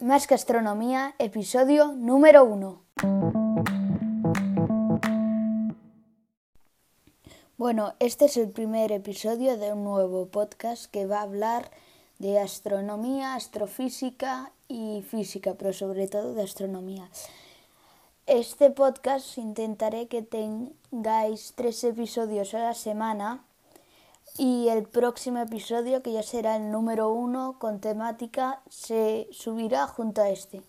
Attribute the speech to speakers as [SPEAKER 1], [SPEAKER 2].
[SPEAKER 1] Más que Astronomía, episodio número uno. Bueno, este es el primer episodio de un nuevo podcast que va a hablar de astronomía, astrofísica y física, pero sobre todo de astronomía. Este podcast intentaré que tengáis tres episodios a la semana y el próximo episodio, que ya será el número uno con temática, se subirá junto a este.